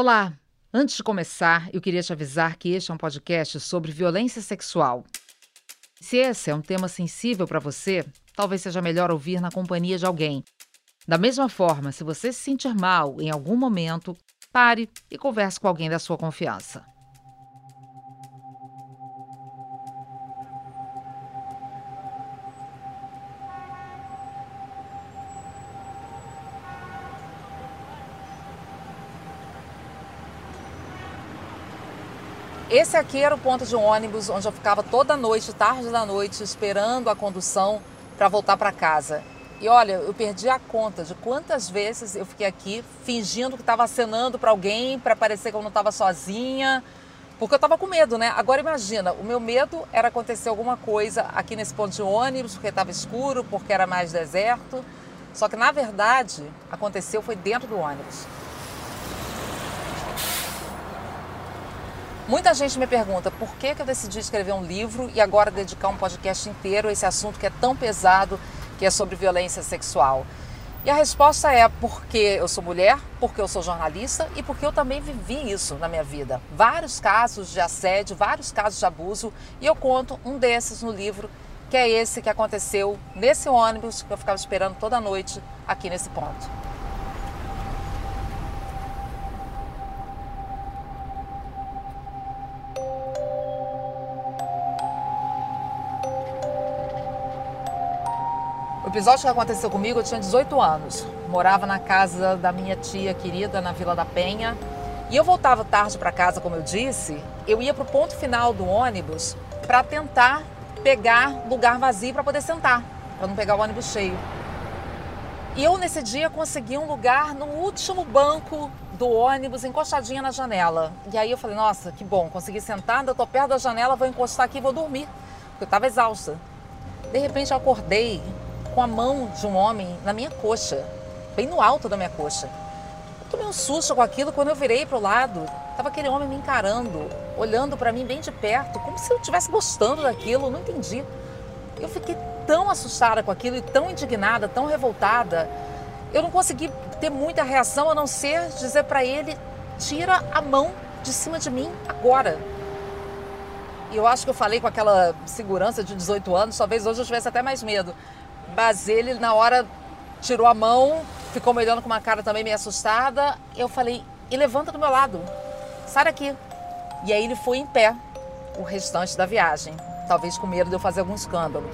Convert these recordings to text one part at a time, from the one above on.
Olá! Antes de começar, eu queria te avisar que este é um podcast sobre violência sexual. Se esse é um tema sensível para você, talvez seja melhor ouvir na companhia de alguém. Da mesma forma, se você se sentir mal em algum momento, pare e converse com alguém da sua confiança. Esse aqui era o ponto de ônibus onde eu ficava toda noite, tarde da noite, esperando a condução para voltar para casa. E olha, eu perdi a conta de quantas vezes eu fiquei aqui fingindo que estava acenando para alguém para parecer que eu não estava sozinha, porque eu estava com medo, né? Agora imagina, o meu medo era acontecer alguma coisa aqui nesse ponto de ônibus, porque estava escuro, porque era mais deserto. Só que na verdade, aconteceu foi dentro do ônibus. Muita gente me pergunta por que, que eu decidi escrever um livro e agora dedicar um podcast inteiro a esse assunto que é tão pesado, que é sobre violência sexual. E a resposta é porque eu sou mulher, porque eu sou jornalista e porque eu também vivi isso na minha vida. Vários casos de assédio, vários casos de abuso e eu conto um desses no livro, que é esse que aconteceu nesse ônibus que eu ficava esperando toda noite aqui nesse ponto. Episódio que aconteceu comigo, eu tinha 18 anos. Morava na casa da minha tia querida, na Vila da Penha. E eu voltava tarde para casa, como eu disse. Eu ia para o ponto final do ônibus para tentar pegar lugar vazio para poder sentar, para não pegar o ônibus cheio. E eu, nesse dia, consegui um lugar no último banco do ônibus, encostadinha na janela. E aí eu falei, nossa, que bom, consegui sentar, eu tô perto da janela, vou encostar aqui e vou dormir. Porque eu estava exausta. De repente eu acordei com a mão de um homem na minha coxa, bem no alto da minha coxa. Eu tomei um susto com aquilo quando eu virei para o lado. Tava aquele homem me encarando, olhando para mim bem de perto, como se eu estivesse gostando daquilo, não entendi. Eu fiquei tão assustada com aquilo e tão indignada, tão revoltada. Eu não consegui ter muita reação a não ser dizer para ele: tira a mão de cima de mim agora. E eu acho que eu falei com aquela segurança de 18 anos, talvez hoje eu tivesse até mais medo. Mas ele, na hora, tirou a mão, ficou me olhando com uma cara também meio assustada. Eu falei, e levanta do meu lado, sai daqui. E aí ele foi em pé o restante da viagem, talvez com medo de eu fazer algum escândalo.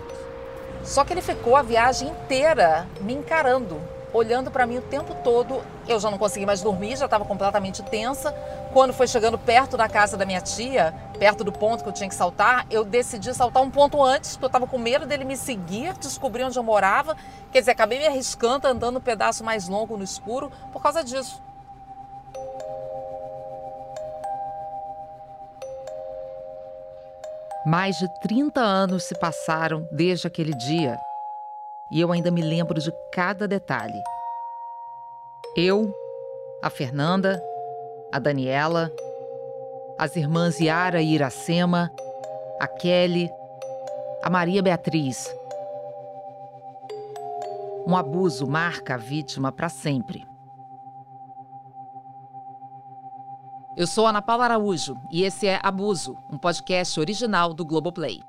Só que ele ficou a viagem inteira me encarando olhando para mim o tempo todo. Eu já não consegui mais dormir, já estava completamente tensa. Quando foi chegando perto da casa da minha tia, perto do ponto que eu tinha que saltar, eu decidi saltar um ponto antes, porque eu estava com medo dele me seguir, descobrir onde eu morava. Quer dizer, acabei me arriscando andando um pedaço mais longo no escuro por causa disso. Mais de 30 anos se passaram desde aquele dia e eu ainda me lembro de cada detalhe. Eu, a Fernanda, a Daniela, as irmãs Yara e Iracema, a Kelly, a Maria Beatriz. Um abuso marca a vítima para sempre. Eu sou Ana Paula Araújo e esse é Abuso, um podcast original do Globoplay.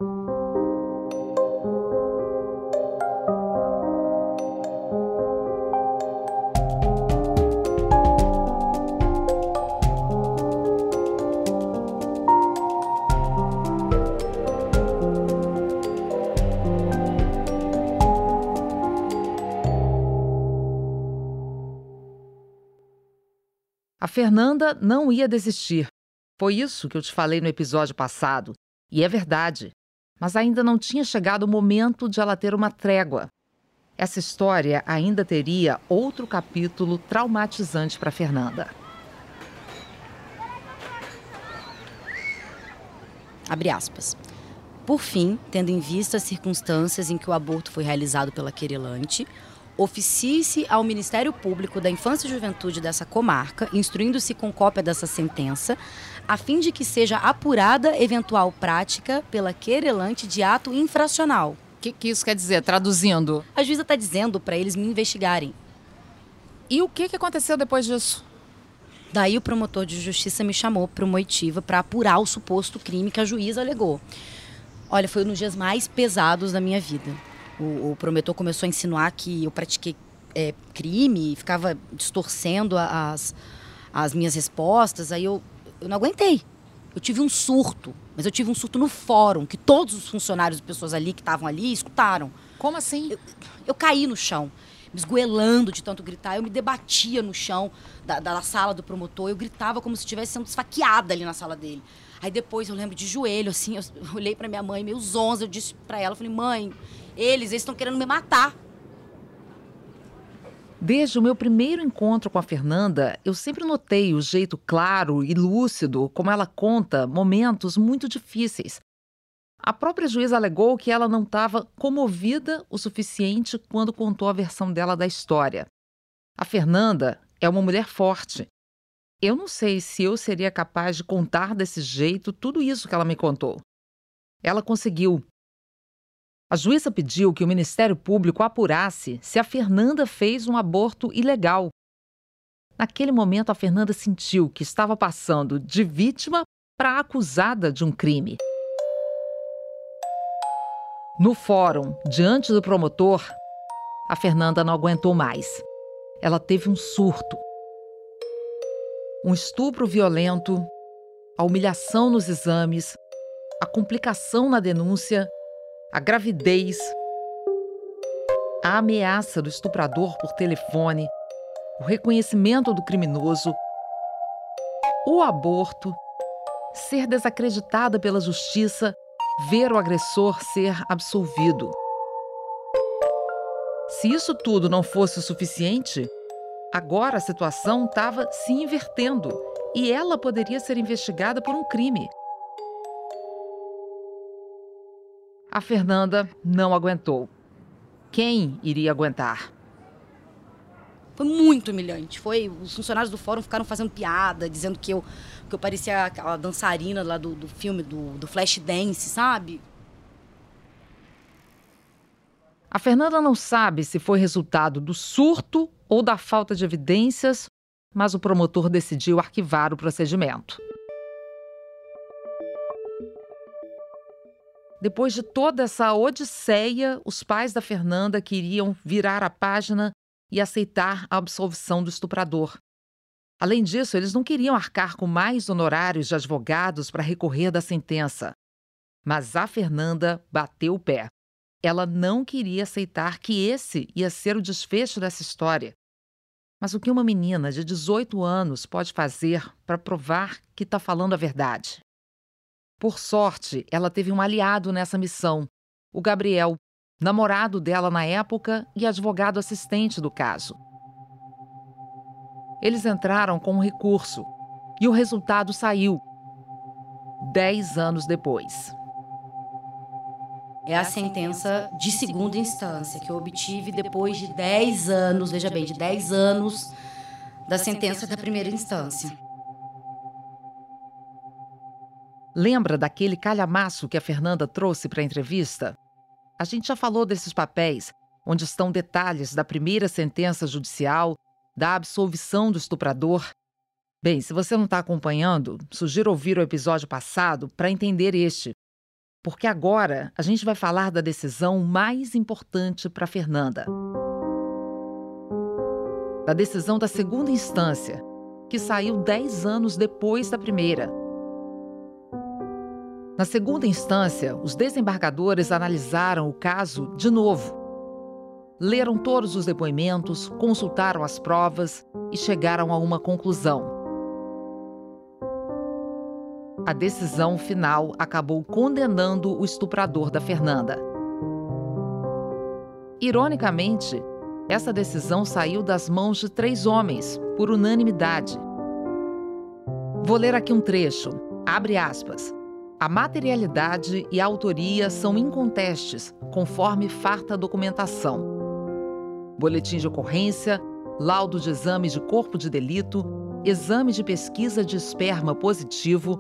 Fernanda não ia desistir. Foi isso que eu te falei no episódio passado. E é verdade. Mas ainda não tinha chegado o momento de ela ter uma trégua. Essa história ainda teria outro capítulo traumatizante para Fernanda. Abre aspas. Por fim, tendo em vista as circunstâncias em que o aborto foi realizado pela querelante, oficie-se ao Ministério Público da Infância e Juventude dessa comarca, instruindo-se com cópia dessa sentença, a fim de que seja apurada eventual prática pela querelante de ato infracional. O que, que isso quer dizer, traduzindo? A juíza está dizendo para eles me investigarem. E o que, que aconteceu depois disso? Daí o promotor de justiça me chamou para uma oitiva para apurar o suposto crime que a juíza alegou. Olha, foi um dos dias mais pesados da minha vida. O, o promotor começou a insinuar que eu pratiquei é, crime e ficava distorcendo as, as minhas respostas. Aí eu, eu não aguentei. Eu tive um surto, mas eu tive um surto no fórum, que todos os funcionários e pessoas ali que estavam ali escutaram. Como assim? Eu, eu caí no chão, me esgoelando de tanto gritar. Eu me debatia no chão da, da sala do promotor. Eu gritava como se estivesse sendo esfaqueada ali na sala dele. Aí depois eu lembro de joelho, assim, eu olhei para minha mãe, meio zonza, eu disse para ela, eu falei, mãe, eles, eles estão querendo me matar. Desde o meu primeiro encontro com a Fernanda, eu sempre notei o jeito claro e lúcido como ela conta momentos muito difíceis. A própria juíza alegou que ela não estava comovida o suficiente quando contou a versão dela da história. A Fernanda é uma mulher forte. Eu não sei se eu seria capaz de contar desse jeito tudo isso que ela me contou. Ela conseguiu, a juíza pediu que o Ministério Público apurasse se a Fernanda fez um aborto ilegal. Naquele momento, a Fernanda sentiu que estava passando de vítima para acusada de um crime. No fórum, diante do promotor, a Fernanda não aguentou mais. Ela teve um surto. Um estupro violento, a humilhação nos exames, a complicação na denúncia a gravidez, a ameaça do estuprador por telefone, o reconhecimento do criminoso, o aborto, ser desacreditada pela justiça, ver o agressor ser absolvido. Se isso tudo não fosse o suficiente, agora a situação estava se invertendo e ela poderia ser investigada por um crime. A Fernanda não aguentou. Quem iria aguentar? Foi muito humilhante. Foi, os funcionários do fórum ficaram fazendo piada, dizendo que eu, que eu parecia aquela dançarina lá do, do filme do, do Flash Dance, sabe? A Fernanda não sabe se foi resultado do surto ou da falta de evidências, mas o promotor decidiu arquivar o procedimento. Depois de toda essa odisseia, os pais da Fernanda queriam virar a página e aceitar a absolvição do estuprador. Além disso, eles não queriam arcar com mais honorários de advogados para recorrer da sentença. Mas a Fernanda bateu o pé. Ela não queria aceitar que esse ia ser o desfecho dessa história. Mas o que uma menina de 18 anos pode fazer para provar que está falando a verdade? Por sorte, ela teve um aliado nessa missão, o Gabriel, namorado dela na época e advogado assistente do caso. Eles entraram com um recurso e o resultado saiu dez anos depois. É a sentença de segunda instância que eu obtive depois de 10 anos, veja bem, de 10 anos da sentença da primeira instância. Lembra daquele calhamaço que a Fernanda trouxe para a entrevista? A gente já falou desses papéis, onde estão detalhes da primeira sentença judicial, da absolvição do estuprador. Bem, se você não está acompanhando, sugiro ouvir o episódio passado para entender este. Porque agora a gente vai falar da decisão mais importante para Fernanda. Da decisão da segunda instância, que saiu 10 anos depois da primeira na segunda instância, os desembargadores analisaram o caso de novo. Leram todos os depoimentos, consultaram as provas e chegaram a uma conclusão. A decisão final acabou condenando o estuprador da Fernanda. Ironicamente, essa decisão saiu das mãos de três homens, por unanimidade. Vou ler aqui um trecho. Abre aspas. A materialidade e a autoria são incontestes, conforme farta documentação. Boletim de ocorrência, laudo de exame de corpo de delito, exame de pesquisa de esperma positivo,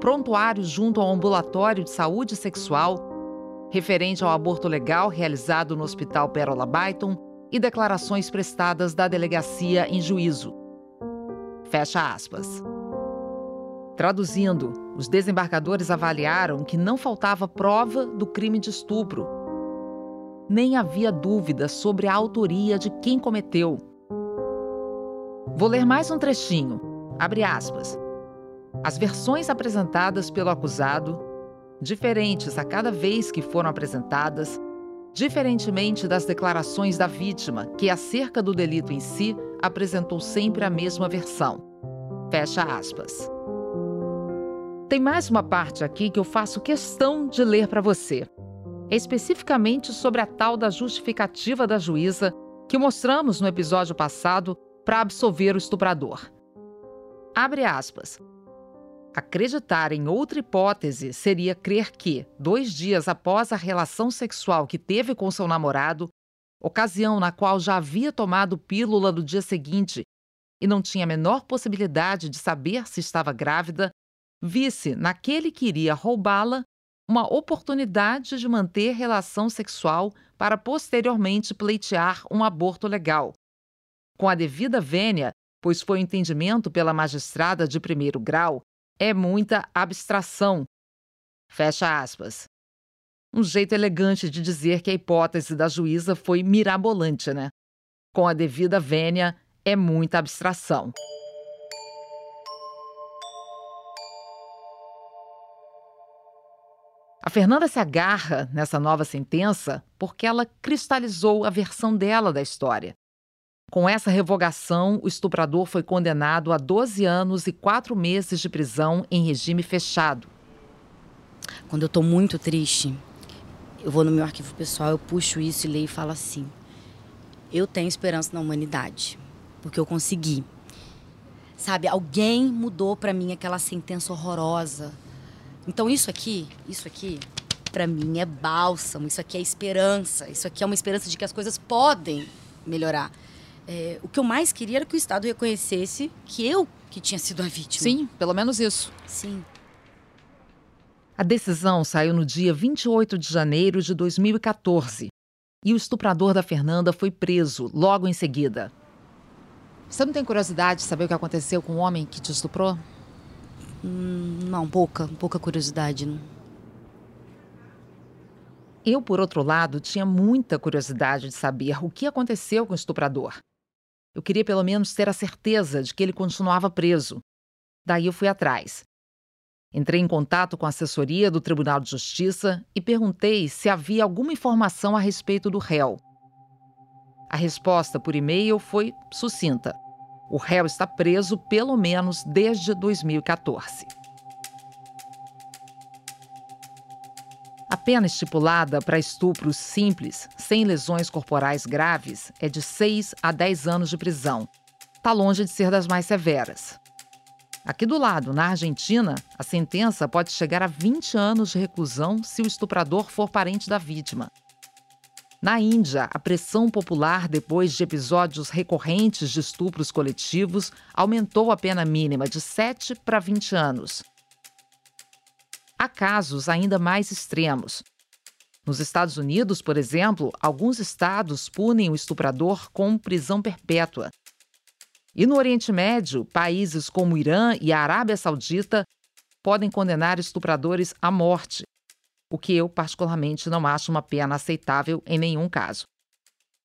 prontuário junto ao ambulatório de saúde sexual, referente ao aborto legal realizado no Hospital Pérola Byton e declarações prestadas da delegacia em juízo. Fecha aspas. Traduzindo, os desembargadores avaliaram que não faltava prova do crime de estupro. Nem havia dúvida sobre a autoria de quem cometeu. Vou ler mais um trechinho. Abre aspas. As versões apresentadas pelo acusado, diferentes a cada vez que foram apresentadas, diferentemente das declarações da vítima, que acerca do delito em si apresentou sempre a mesma versão. Fecha aspas. Tem mais uma parte aqui que eu faço questão de ler para você. É especificamente sobre a tal da justificativa da juíza que mostramos no episódio passado para absolver o estuprador. Abre aspas. Acreditar em outra hipótese seria crer que, dois dias após a relação sexual que teve com seu namorado, ocasião na qual já havia tomado pílula no dia seguinte e não tinha a menor possibilidade de saber se estava grávida, visse naquele que iria roubá-la uma oportunidade de manter relação sexual para posteriormente pleitear um aborto legal. Com a devida vênia, pois foi o entendimento pela magistrada de primeiro grau, é muita abstração. Fecha aspas. Um jeito elegante de dizer que a hipótese da juíza foi mirabolante, né? Com a devida vênia, é muita abstração. A Fernanda se agarra nessa nova sentença porque ela cristalizou a versão dela da história. Com essa revogação, o estuprador foi condenado a 12 anos e 4 meses de prisão em regime fechado. Quando eu estou muito triste, eu vou no meu arquivo pessoal, eu puxo isso e leio e falo assim: eu tenho esperança na humanidade, porque eu consegui. Sabe, alguém mudou para mim aquela sentença horrorosa então isso aqui, isso aqui, para mim é bálsamo, isso aqui é esperança, isso aqui é uma esperança de que as coisas podem melhorar. É, o que eu mais queria era que o Estado reconhecesse que eu que tinha sido a vítima. Sim, pelo menos isso. Sim. A decisão saiu no dia 28 de janeiro de 2014 e o estuprador da Fernanda foi preso logo em seguida. Você não tem curiosidade de saber o que aconteceu com o homem que te estuprou? Hum, não, pouca, pouca curiosidade. Eu, por outro lado, tinha muita curiosidade de saber o que aconteceu com o estuprador. Eu queria pelo menos ter a certeza de que ele continuava preso. Daí eu fui atrás. Entrei em contato com a assessoria do Tribunal de Justiça e perguntei se havia alguma informação a respeito do réu. A resposta por e-mail foi sucinta. O réu está preso pelo menos desde 2014. A pena estipulada para estupros simples, sem lesões corporais graves, é de 6 a 10 anos de prisão. Está longe de ser das mais severas. Aqui do lado, na Argentina, a sentença pode chegar a 20 anos de reclusão se o estuprador for parente da vítima. Na Índia, a pressão popular depois de episódios recorrentes de estupros coletivos aumentou a pena mínima de 7 para 20 anos. Há casos ainda mais extremos. Nos Estados Unidos, por exemplo, alguns estados punem o estuprador com prisão perpétua. E no Oriente Médio, países como Irã e a Arábia Saudita podem condenar estupradores à morte, o que eu, particularmente, não acho uma pena aceitável em nenhum caso.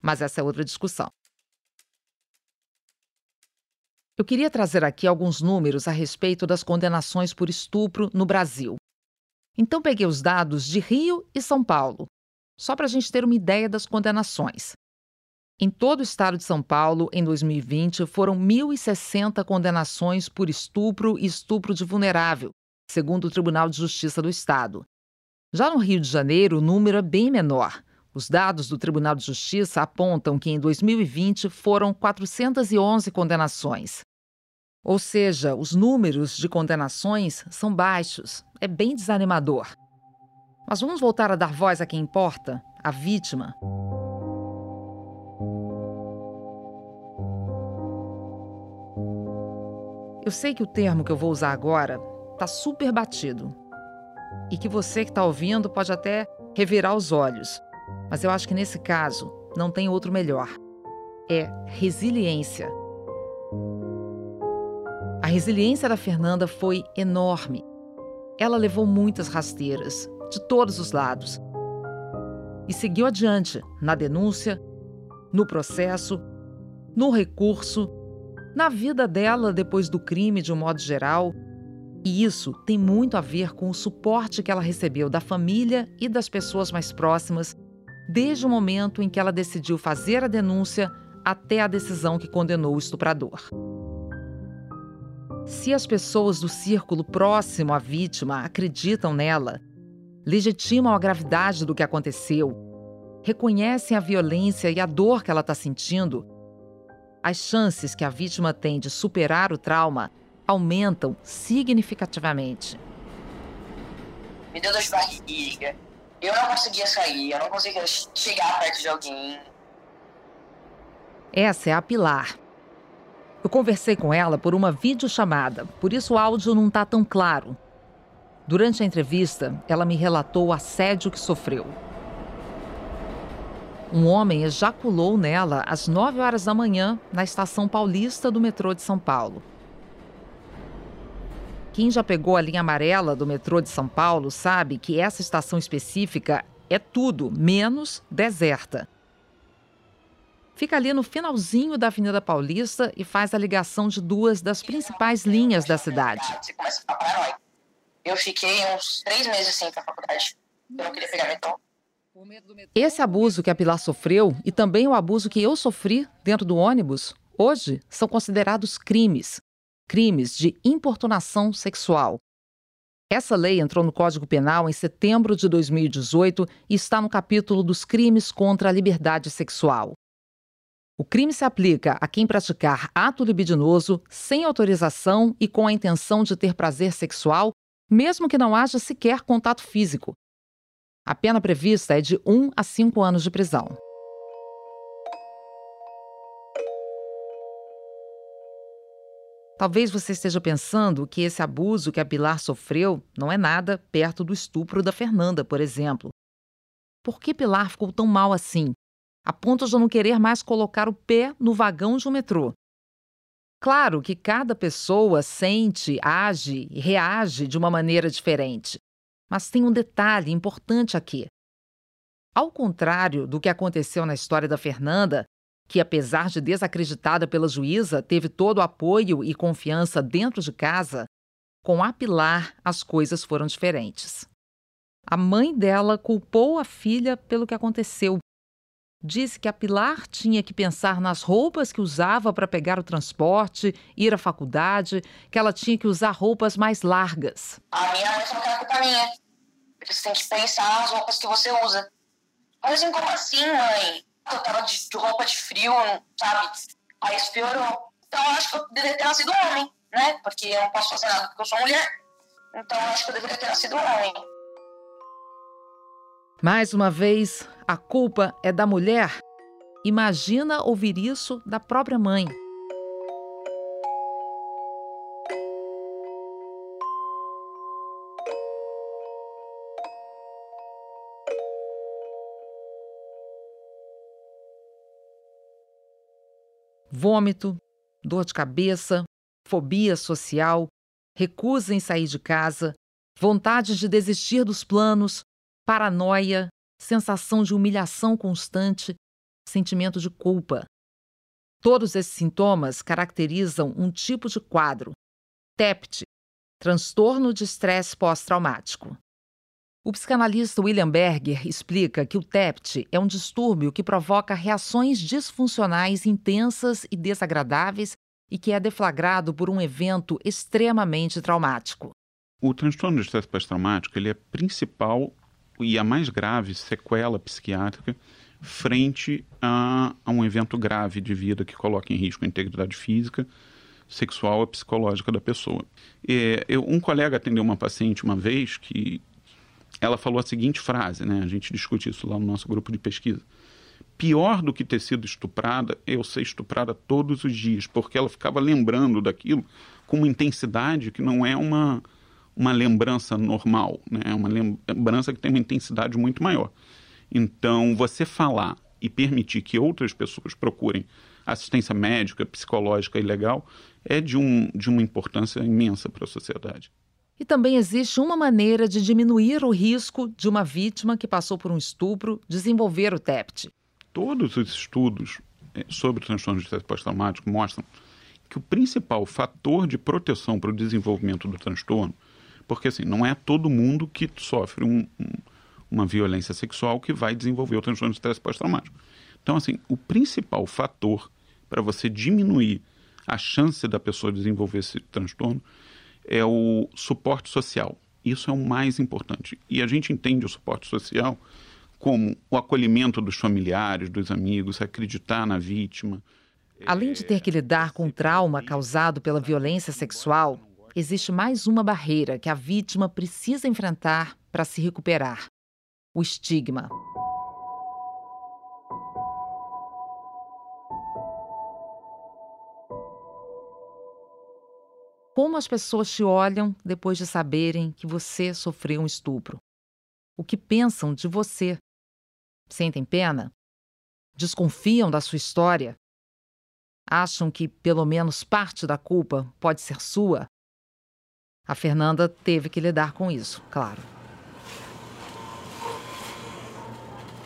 Mas essa é outra discussão. Eu queria trazer aqui alguns números a respeito das condenações por estupro no Brasil. Então, peguei os dados de Rio e São Paulo, só para a gente ter uma ideia das condenações. Em todo o estado de São Paulo, em 2020, foram 1.060 condenações por estupro e estupro de vulnerável, segundo o Tribunal de Justiça do Estado. Já no Rio de Janeiro, o número é bem menor. Os dados do Tribunal de Justiça apontam que em 2020 foram 411 condenações. Ou seja, os números de condenações são baixos. É bem desanimador. Mas vamos voltar a dar voz a quem importa, a vítima. Eu sei que o termo que eu vou usar agora está super batido, e que você que está ouvindo pode até revirar os olhos. Mas eu acho que nesse caso não tem outro melhor. É resiliência. A resiliência da Fernanda foi enorme. Ela levou muitas rasteiras, de todos os lados. E seguiu adiante na denúncia, no processo, no recurso, na vida dela depois do crime de um modo geral. E isso tem muito a ver com o suporte que ela recebeu da família e das pessoas mais próximas, desde o momento em que ela decidiu fazer a denúncia até a decisão que condenou o estuprador. Se as pessoas do círculo próximo à vítima acreditam nela, legitimam a gravidade do que aconteceu, reconhecem a violência e a dor que ela está sentindo, as chances que a vítima tem de superar o trauma aumentam significativamente. Me deu dor de barriga, eu não conseguia sair, eu não conseguia chegar perto de alguém. Essa é a Pilar. Eu conversei com ela por uma videochamada, por isso o áudio não está tão claro. Durante a entrevista, ela me relatou o assédio que sofreu. Um homem ejaculou nela às 9 horas da manhã na estação paulista do metrô de São Paulo. Quem já pegou a linha amarela do metrô de São Paulo sabe que essa estação específica é tudo menos deserta. Fica ali no finalzinho da Avenida Paulista e faz a ligação de duas das principais linhas da cidade. Você começa a ficar paranoico. Eu fiquei uns três meses sem ir pra faculdade. Eu não queria pegar metrô. Esse abuso que a Pilar sofreu e também o abuso que eu sofri dentro do ônibus, hoje são considerados crimes. Crimes de importunação sexual. Essa lei entrou no Código Penal em setembro de 2018 e está no capítulo dos crimes contra a liberdade sexual. O crime se aplica a quem praticar ato libidinoso sem autorização e com a intenção de ter prazer sexual, mesmo que não haja sequer contato físico. A pena prevista é de 1 a 5 anos de prisão. Talvez você esteja pensando que esse abuso que a Pilar sofreu não é nada perto do estupro da Fernanda, por exemplo. Por que Pilar ficou tão mal assim? a ponto de não querer mais colocar o pé no vagão de um metrô. Claro que cada pessoa sente, age e reage de uma maneira diferente. Mas tem um detalhe importante aqui. Ao contrário do que aconteceu na história da Fernanda, que apesar de desacreditada pela juíza, teve todo o apoio e confiança dentro de casa, com a Pilar as coisas foram diferentes. A mãe dela culpou a filha pelo que aconteceu disse que a Pilar tinha que pensar nas roupas que usava para pegar o transporte, ir à faculdade, que ela tinha que usar roupas mais largas. A minha mãe falou que era culpa minha. Você tem que pensar nas roupas que você usa. Mas como assim, mãe? Eu tava de, roupa de frio, sabe? Aí isso piorou. Então eu acho que eu deveria ter nascido homem, né? Porque eu não posso fazer nada porque eu sou mulher. Então eu acho que eu deveria ter nascido homem. Mais uma vez, a culpa é da mulher? Imagina ouvir isso da própria mãe. Vômito, dor de cabeça, fobia social, recusa em sair de casa, vontade de desistir dos planos, paranoia, sensação de humilhação constante, sentimento de culpa. Todos esses sintomas caracterizam um tipo de quadro, TEPT, transtorno de estresse pós-traumático. O psicanalista William Berger explica que o TEPT é um distúrbio que provoca reações disfuncionais intensas e desagradáveis e que é deflagrado por um evento extremamente traumático. O transtorno de estresse pós-traumático ele é principal e a mais grave sequela psiquiátrica frente a, a, um evento grave de vida que coloca em risco a integridade física, sexual e psicológica da pessoa. É, eu, um colega atendeu uma paciente uma vez que ela falou a seguinte frase, né? A gente discute isso lá no nosso grupo de pesquisa. Pior do que ter sido estuprada é eu ser estuprada todos os dias, porque ela ficava lembrando daquilo com uma intensidade que não é uma uma lembrança normal, né? uma lembrança que tem uma intensidade muito maior. Então, você falar e permitir que outras pessoas procurem assistência médica, psicológica e legal, é de, um, de uma importância imensa para a sociedade. E também existe uma maneira de diminuir o risco de uma vítima que passou por um estupro desenvolver o TEPT. Todos os estudos eh, sobre transtorno de estresse pós-traumático mostram que o principal fator de proteção para o desenvolvimento do transtorno, porque assim, não é todo mundo que sofre um, um, uma violência sexual que vai desenvolver o transtorno de estresse pós-traumático. Então, assim, o principal fator para você diminuir a chance da pessoa desenvolver esse transtorno é o suporte social. Isso é o mais importante. E a gente entende o suporte social como o acolhimento dos familiares, dos amigos, acreditar na vítima. Além de ter que lidar com o trauma causado pela violência sexual, existe mais uma barreira que a vítima precisa enfrentar para se recuperar: o estigma. Como as pessoas te olham depois de saberem que você sofreu um estupro? O que pensam de você? Sentem pena? Desconfiam da sua história? Acham que pelo menos parte da culpa pode ser sua? A Fernanda teve que lidar com isso, claro.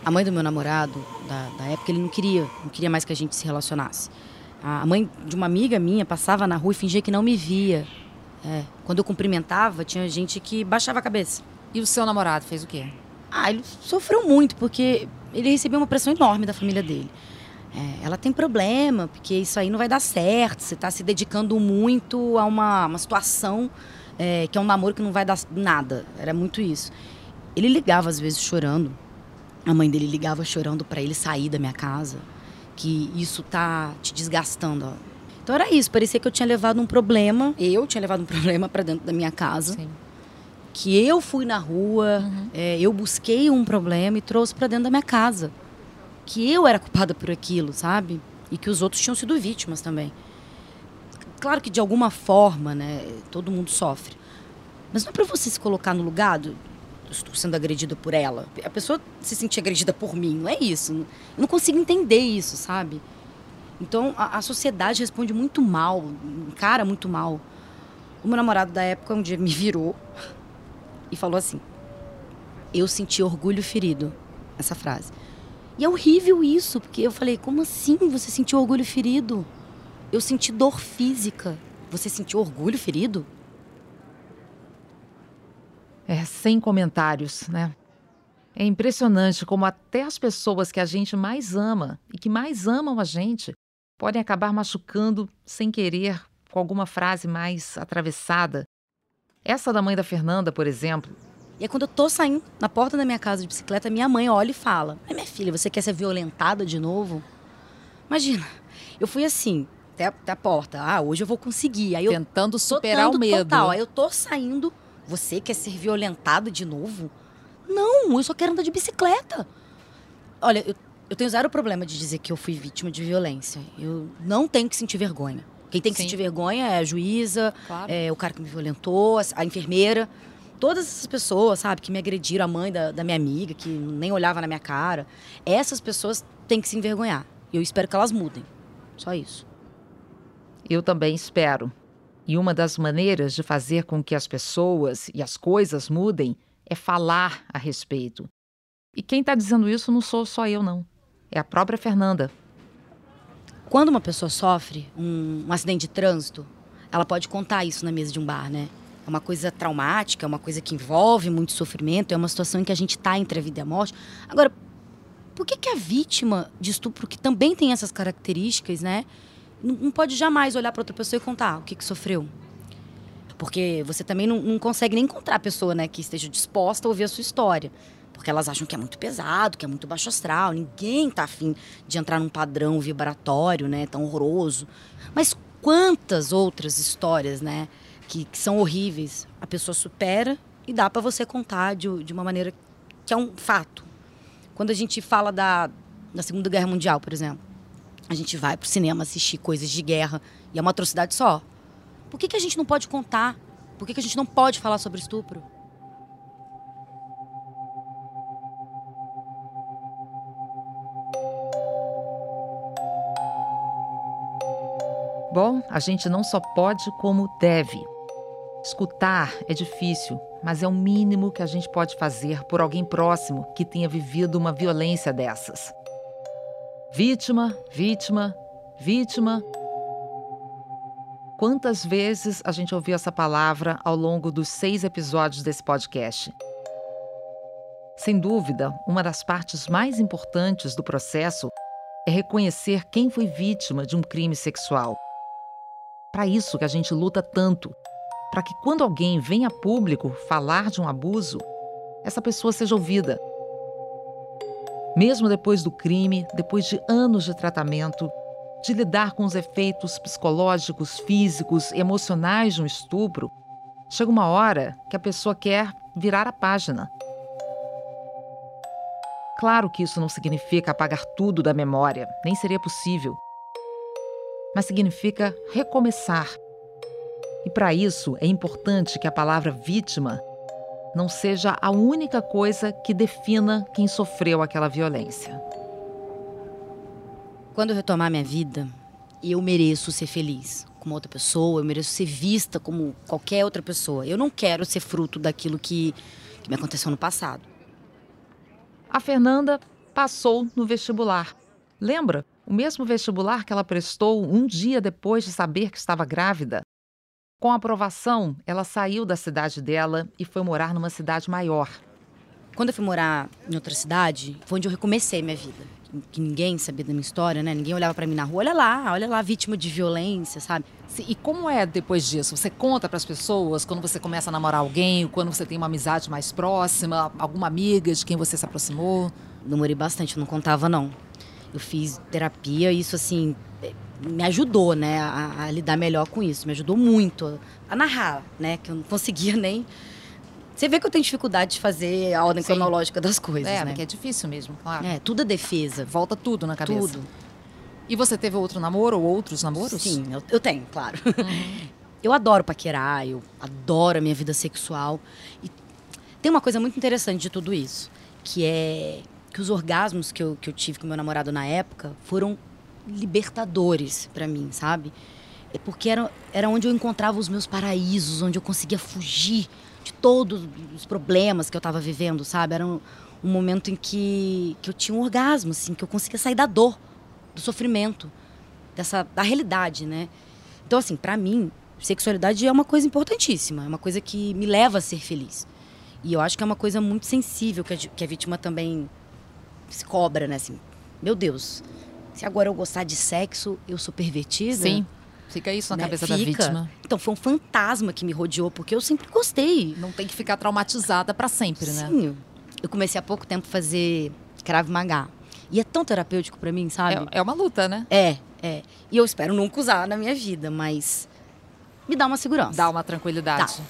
A mãe do meu namorado, da, da época, ele não queria, não queria mais que a gente se relacionasse. A mãe de uma amiga minha passava na rua e fingia que não me via. É, quando eu cumprimentava, tinha gente que baixava a cabeça. E o seu namorado fez o quê? Ah, ele sofreu muito, porque ele recebeu uma pressão enorme da família dele. É, ela tem problema, porque isso aí não vai dar certo. Você está se dedicando muito a uma, uma situação é, que é um namoro que não vai dar nada. Era muito isso. Ele ligava às vezes chorando. A mãe dele ligava chorando para ele sair da minha casa que isso tá te desgastando. Ó. Então era isso, parecia que eu tinha levado um problema, eu tinha levado um problema para dentro da minha casa. Sim. Que eu fui na rua, uhum. é, eu busquei um problema e trouxe para dentro da minha casa. Que eu era culpada por aquilo, sabe? E que os outros tinham sido vítimas também. Claro que de alguma forma, né, todo mundo sofre. Mas não é para você se colocar no lugar do, estou sendo agredida por ela. A pessoa se sentir agredida por mim, não é isso. Eu não consigo entender isso, sabe? Então a, a sociedade responde muito mal, encara muito mal. O meu namorado da época um dia me virou e falou assim: Eu senti orgulho ferido. Essa frase. E é horrível isso, porque eu falei: Como assim você sentiu orgulho ferido? Eu senti dor física. Você sentiu orgulho ferido? É, sem comentários, né? É impressionante como até as pessoas que a gente mais ama e que mais amam a gente podem acabar machucando sem querer com alguma frase mais atravessada. Essa da mãe da Fernanda, por exemplo. E é quando eu tô saindo na porta da minha casa de bicicleta, minha mãe olha e fala: Mas minha filha, você quer ser violentada de novo? Imagina, eu fui assim, até, até a porta. Ah, hoje eu vou conseguir. Aí eu Tentando superar o medo. Total. Aí eu tô saindo você quer ser violentado de novo? Não, eu só quero andar de bicicleta. Olha, eu, eu tenho zero problema de dizer que eu fui vítima de violência. Eu não tenho que sentir vergonha. Quem tem que Sim. sentir vergonha é a juíza, claro. é o cara que me violentou, a enfermeira. Todas essas pessoas, sabe, que me agrediram, a mãe da, da minha amiga, que nem olhava na minha cara. Essas pessoas têm que se envergonhar. E eu espero que elas mudem. Só isso. Eu também espero. E uma das maneiras de fazer com que as pessoas e as coisas mudem é falar a respeito. E quem está dizendo isso não sou só eu, não. É a própria Fernanda. Quando uma pessoa sofre um, um acidente de trânsito, ela pode contar isso na mesa de um bar, né? É uma coisa traumática, é uma coisa que envolve muito sofrimento, é uma situação em que a gente está entre a vida e a morte. Agora, por que, que a vítima de estupro, que também tem essas características, né? Não pode jamais olhar para outra pessoa e contar o que, que sofreu. Porque você também não, não, consegue nem encontrar a pessoa né, que esteja disposta a ouvir a sua história. Porque elas acham que é muito pesado, que é muito baixo astral. Ninguém tá afim de entrar num padrão vibratório, né? Tão horroroso. Mas quantas outras histórias, né? Que, que são horríveis, a pessoa supera e dá para você contar de, de uma maneira que é um fato. Quando a gente fala da, da Segunda Guerra Mundial, por exemplo, a gente vai pro cinema assistir coisas de guerra e é uma atrocidade só. Por que, que a gente não pode contar? Por que, que a gente não pode falar sobre estupro? Bom, a gente não só pode, como deve. Escutar é difícil, mas é o mínimo que a gente pode fazer por alguém próximo que tenha vivido uma violência dessas. Vítima, vítima, vítima. Quantas vezes a gente ouviu essa palavra ao longo dos seis episódios desse podcast? Sem dúvida, uma das partes mais importantes do processo é reconhecer quem foi vítima de um crime sexual. Para isso que a gente luta tanto, para que quando alguém vem a público falar de um abuso, essa pessoa seja ouvida. Mesmo depois do crime, depois de anos de tratamento, de lidar com os efeitos psicológicos, físicos, emocionais de um estupro, chega uma hora que a pessoa quer virar a página. Claro que isso não significa apagar tudo da memória, nem seria possível mas significa recomeçar. E para isso é importante que a palavra vítima não seja a única coisa que defina quem sofreu aquela violência. Quando eu retomar minha vida, eu mereço ser feliz como outra pessoa, eu mereço ser vista como qualquer outra pessoa. Eu não quero ser fruto daquilo que, que me aconteceu no passado. A Fernanda passou no vestibular. Lembra? o mesmo vestibular que ela prestou um dia depois de saber que estava grávida. Com a aprovação, ela saiu da cidade dela e foi morar numa cidade maior. Quando eu fui morar em outra cidade, foi onde eu recomecei minha vida. Que ninguém sabia da minha história, né? Ninguém olhava para mim na rua. Olha lá, olha lá, vítima de violência, sabe? E como é depois disso? Você conta para as pessoas quando você começa a namorar alguém, quando você tem uma amizade mais próxima, alguma amiga de quem você se aproximou? Demorei bastante, não contava não. Eu fiz terapia isso, assim, me ajudou, né, a, a, lidar melhor com isso. Me ajudou muito a narrar, né, que eu não conseguia nem... Você vê que eu tenho dificuldade de fazer a ordem Sim. cronológica das coisas, é, né? porque é difícil mesmo, claro. É, tudo é defesa. Volta tudo na cabeça. Tudo. E você teve outro namoro ou outros namoros? Sim, eu, eu tenho, claro. Uhum. Eu adoro paquerar, eu adoro a minha vida sexual. E tem uma coisa muito interessante de tudo isso, que é que os orgasmos que eu, que eu tive com meu namorado na época foram libertadores para mim, sabe? É porque era, era onde eu encontrava os meus paraísos, onde eu conseguia fugir de todos os problemas que eu estava vivendo, sabe? Era um, um, momento em que, que eu tinha um orgasmo, assim, que eu conseguia sair da dor, do sofrimento, dessa da realidade, né? Então, assim, para mim, sexualidade é uma coisa importantíssima, é uma coisa que me leva a ser feliz. E eu acho que é uma coisa muito sensível que a, que a vítima também se cobra, né? Assim, meu Deus, se agora eu gostar de sexo, eu sou pervertida? Sim. Fica isso na né? cabeça Fica. da vítima. Então foi um fantasma que me rodeou, porque eu sempre gostei. Não tem que ficar traumatizada para sempre, Sim. né? Sim. Eu comecei há pouco tempo a fazer Krav Maga. E é tão terapêutico para mim, sabe? É, é, uma luta, né? É, é. E eu espero nunca usar na minha vida, mas me dá uma segurança. Dá uma tranquilidade. Tá.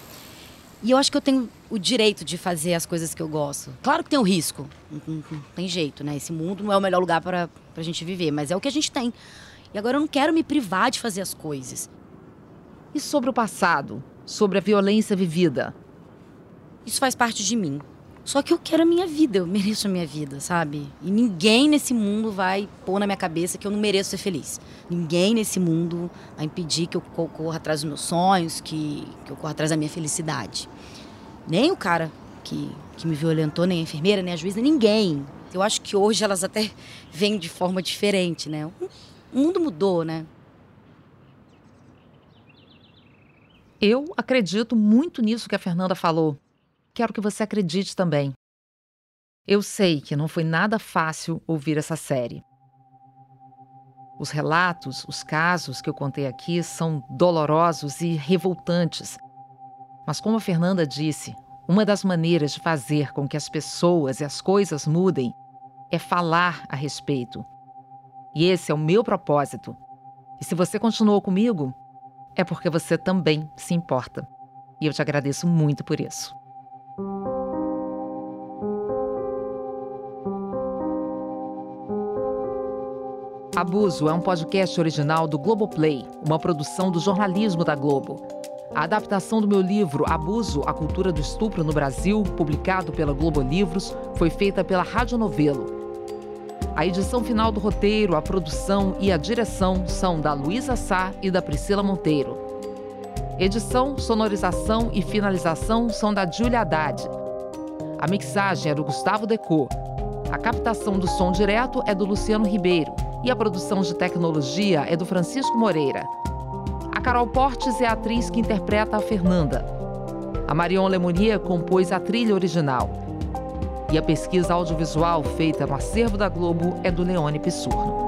E eu acho que eu tenho o direito de fazer as coisas que eu gosto. Claro que tem o risco, não, não, não tem jeito, né? Esse mundo não é o melhor lugar para a gente viver, mas é o que a gente tem. E agora eu não quero me privar de fazer as coisas. E sobre o passado? Sobre a violência vivida? Isso faz parte de mim. Só que eu quero a minha vida, eu mereço a minha vida, sabe? E ninguém nesse mundo vai pôr na minha cabeça que eu não mereço ser feliz. Ninguém nesse mundo vai impedir que eu corra atrás dos meus sonhos, que, que eu corra atrás da minha felicidade. Nem o cara que, que me violentou, nem a enfermeira, nem a juíza, ninguém. Eu acho que hoje elas até vêm de forma diferente, né? O mundo mudou, né? Eu acredito muito nisso que a Fernanda falou quero que você acredite também. Eu sei que não foi nada fácil ouvir essa série. Os relatos, os casos que eu contei aqui são dolorosos e revoltantes. Mas, como a Fernanda disse, uma das maneiras de fazer com que as pessoas e as coisas mudem é falar a respeito. E esse é o meu propósito. E se você continuou comigo, é porque você também se importa. E eu te agradeço muito por isso. Abuso é um podcast original do Globoplay, uma produção do jornalismo da Globo. A adaptação do meu livro Abuso, a cultura do estupro no Brasil, publicado pela Globo Livros, foi feita pela Rádio Novelo. A edição final do roteiro, a produção e a direção são da Luísa Sá e da Priscila Monteiro. Edição, sonorização e finalização são da Julia Haddad. A mixagem é do Gustavo Decô. A captação do som direto é do Luciano Ribeiro e a produção de tecnologia é do Francisco Moreira. A Carol Portes é a atriz que interpreta a Fernanda. A Marion Lemonia compôs a trilha original. E a pesquisa audiovisual feita no acervo da Globo é do Leone Pissurno.